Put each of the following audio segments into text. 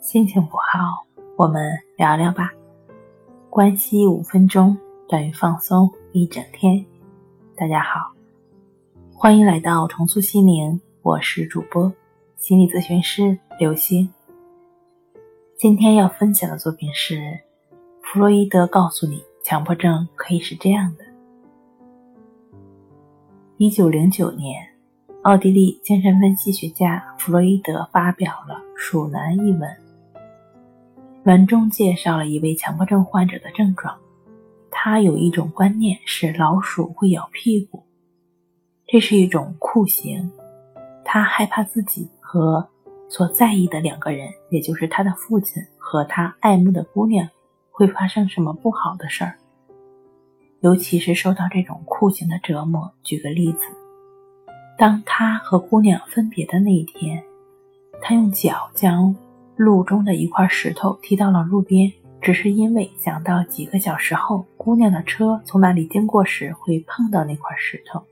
心情不好，我们聊聊吧。关系五分钟等于放松一整天。大家好，欢迎来到重塑心灵，我是主播心理咨询师刘星。今天要分享的作品是弗洛伊德告诉你，强迫症可以是这样的。一九零九年。奥地利精神分析学家弗洛伊德发表了《鼠男》一文，文中介绍了一位强迫症患者的症状。他有一种观念是老鼠会咬屁股，这是一种酷刑。他害怕自己和所在意的两个人，也就是他的父亲和他爱慕的姑娘，会发生什么不好的事儿，尤其是受到这种酷刑的折磨。举个例子。当他和姑娘分别的那一天，他用脚将路中的一块石头踢到了路边，只是因为想到几个小时后姑娘的车从那里经过时会碰到那块石头。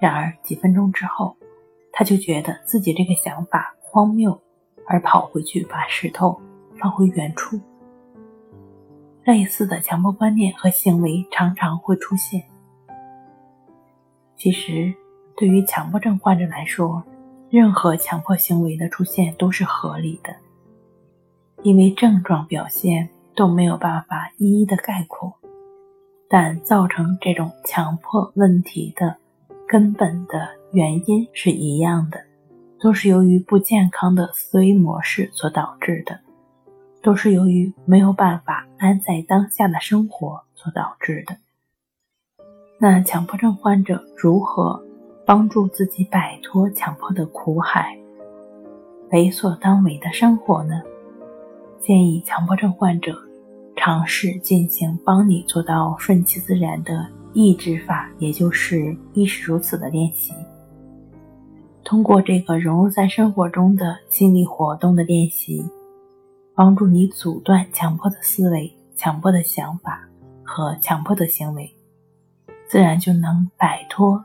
然而几分钟之后，他就觉得自己这个想法荒谬，而跑回去把石头放回原处。类似的强迫观念和行为常常会出现。其实。对于强迫症患者来说，任何强迫行为的出现都是合理的，因为症状表现都没有办法一一的概括，但造成这种强迫问题的根本的原因是一样的，都是由于不健康的思维模式所导致的，都是由于没有办法安在当下的生活所导致的。那强迫症患者如何？帮助自己摆脱强迫的苦海，为所当为的生活呢？建议强迫症患者尝试进行帮你做到顺其自然的抑制法，也就是亦是如此的练习。通过这个融入在生活中的心理活动的练习，帮助你阻断强迫的思维、强迫的想法和强迫的行为，自然就能摆脱。